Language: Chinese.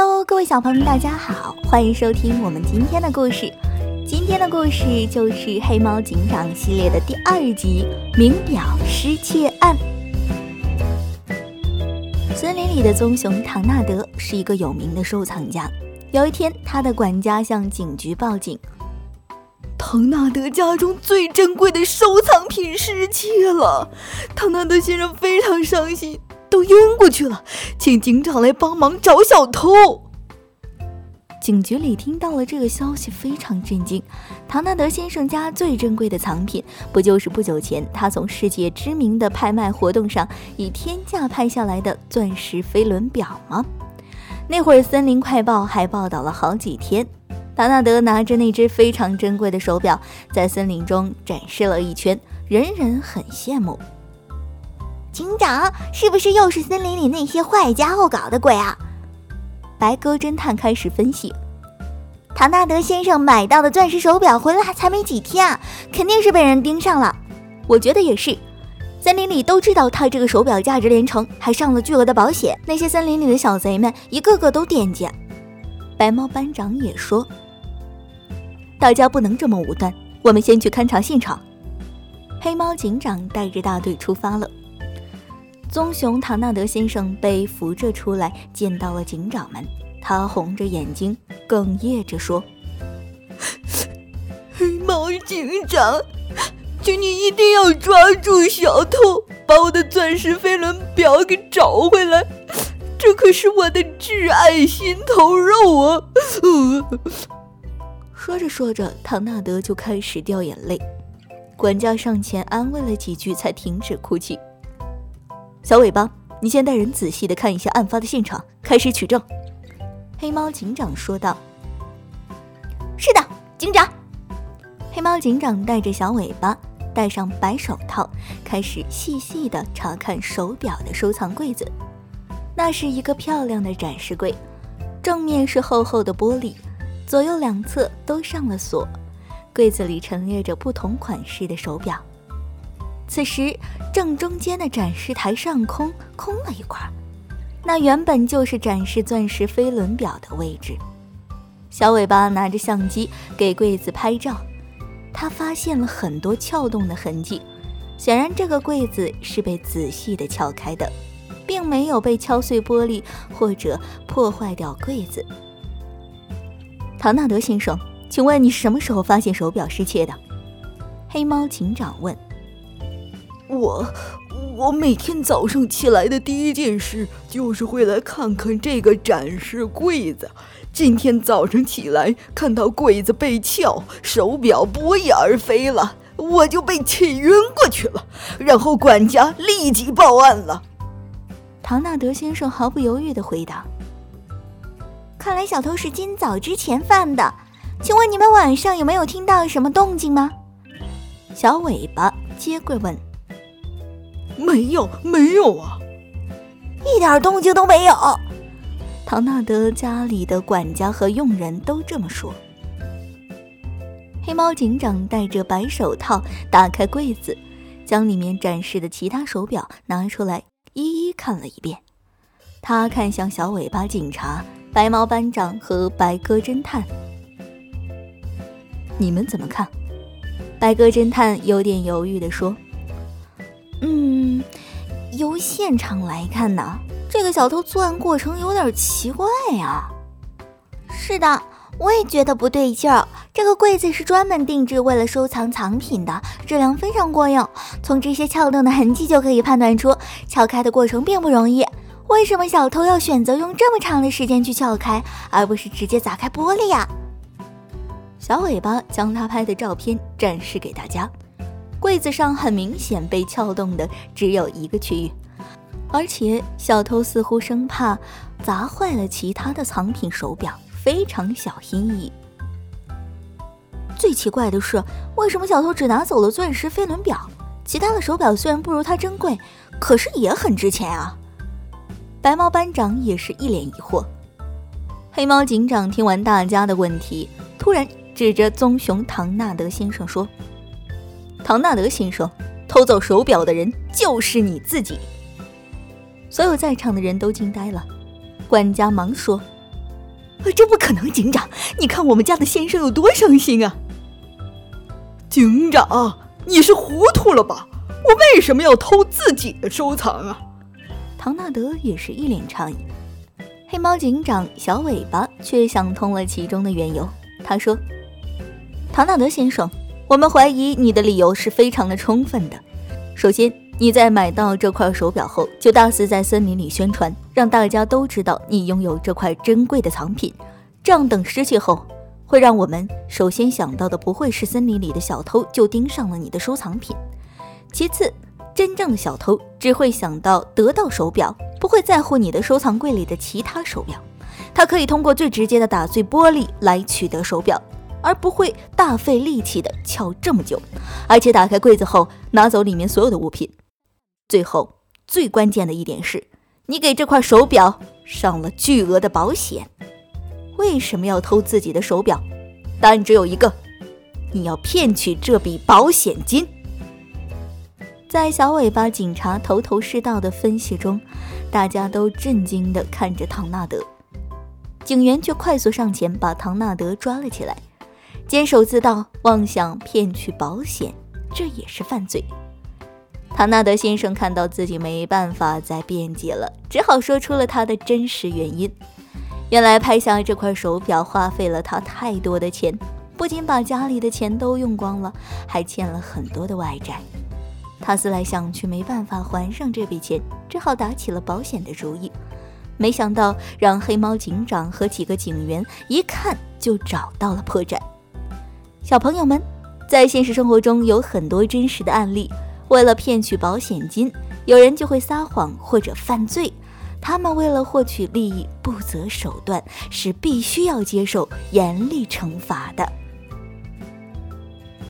Hello，各位小朋友们，大家好，欢迎收听我们今天的故事。今天的故事就是《黑猫警长》系列的第二集《名表失窃案》。森林里的棕熊唐纳德是一个有名的收藏家。有一天，他的管家向警局报警，唐纳德家中最珍贵的收藏品失窃了。唐纳德先生非常伤心。都晕过去了，请警长来帮忙找小偷。警局里听到了这个消息，非常震惊。唐纳德先生家最珍贵的藏品，不就是不久前他从世界知名的拍卖活动上以天价拍下来的钻石飞轮表吗？那会儿《森林快报》还报道了好几天，唐纳德拿着那只非常珍贵的手表，在森林中展示了一圈，人人很羡慕。警长，是不是又是森林里那些坏家伙搞的鬼啊？白鸽侦探开始分析。唐纳德先生买到的钻石手表回来才没几天啊，肯定是被人盯上了。我觉得也是，森林里都知道他这个手表价值连城，还上了巨额的保险。那些森林里的小贼们一个个都惦记。白猫班长也说：“大家不能这么武断，我们先去勘察现场。”黑猫警长带着大队出发了。棕熊唐纳德先生被扶着出来，见到了警长们。他红着眼睛，哽咽着说：“黑猫警长，请你一定要抓住小偷，把我的钻石飞轮表给找回来。这可是我的挚爱心头肉啊！” 说着说着，唐纳德就开始掉眼泪。管家上前安慰了几句，才停止哭泣。小尾巴，你先带人仔细的看一下案发的现场，开始取证。”黑猫警长说道。“是的，警长。”黑猫警长带着小尾巴，戴上白手套，开始细细的查看手表的收藏柜子。那是一个漂亮的展示柜，正面是厚厚的玻璃，左右两侧都上了锁。柜子里陈列着不同款式的手表。此时，正中间的展示台上空空了一块，那原本就是展示钻石飞轮表的位置。小尾巴拿着相机给柜子拍照，他发现了很多撬动的痕迹，显然这个柜子是被仔细的撬开的，并没有被敲碎玻璃或者破坏掉柜子。唐纳德先生，请问你是什么时候发现手表失窃的？黑猫警长问。我我每天早上起来的第一件事就是会来看看这个展示柜子。今天早上起来看到柜子被撬，手表不翼而飞了，我就被气晕过去了。然后管家立即报案了。唐纳德先生毫不犹豫地回答：“看来小偷是今早之前犯的。请问你们晚上有没有听到什么动静吗？”小尾巴接过问。没有，没有啊，一点动静都没有。唐纳德家里的管家和佣人都这么说。黑猫警长戴着白手套，打开柜子，将里面展示的其他手表拿出来，一一看了一遍。他看向小尾巴警察、白猫班长和白鸽侦探：“你们怎么看？”白鸽侦探有点犹豫地说。嗯，由现场来看呢，这个小偷作案过程有点奇怪呀。是的，我也觉得不对劲儿。这个柜子是专门定制为了收藏藏品的，质量非常过硬。从这些撬动的痕迹就可以判断出，撬开的过程并不容易。为什么小偷要选择用这么长的时间去撬开，而不是直接砸开玻璃呀？小尾巴将他拍的照片展示给大家。柜子上很明显被撬动的只有一个区域，而且小偷似乎生怕砸坏了其他的藏品手表，非常小心翼翼。最奇怪的是，为什么小偷只拿走了钻石飞轮表？其他的手表虽然不如它珍贵，可是也很值钱啊！白猫班长也是一脸疑惑。黑猫警长听完大家的问题，突然指着棕熊唐纳德先生说。唐纳德先生，偷走手表的人就是你自己。所有在场的人都惊呆了。管家忙说：“这不可能，警长！你看我们家的先生有多伤心啊！警长，你是糊涂了吧？我为什么要偷自己的收藏啊？唐纳德也是一脸诧异。黑猫警长小尾巴却想通了其中的缘由。他说：“唐纳德先生，我们怀疑你的理由是非常的充分的。首先，你在买到这块手表后，就大肆在森林里宣传，让大家都知道你拥有这块珍贵的藏品。这样等失窃后，会让我们首先想到的不会是森林里的小偷就盯上了你的收藏品。其次，真正的小偷只会想到得到手表。”不会在乎你的收藏柜里的其他手表，他可以通过最直接的打碎玻璃来取得手表，而不会大费力气的撬这么久，而且打开柜子后拿走里面所有的物品。最后最关键的一点是，你给这块手表上了巨额的保险。为什么要偷自己的手表？答案只有一个：你要骗取这笔保险金。在小尾巴警察头头是道的分析中，大家都震惊地看着唐纳德。警员却快速上前把唐纳德抓了起来。监守自盗、妄想骗取保险，这也是犯罪。唐纳德先生看到自己没办法再辩解了，只好说出了他的真实原因。原来拍下这块手表花费了他太多的钱，不仅把家里的钱都用光了，还欠了很多的外债。他思来想去，没办法还上这笔钱，只好打起了保险的主意。没想到，让黑猫警长和几个警员一看就找到了破绽。小朋友们，在现实生活中有很多真实的案例，为了骗取保险金，有人就会撒谎或者犯罪。他们为了获取利益，不择手段，是必须要接受严厉惩罚的。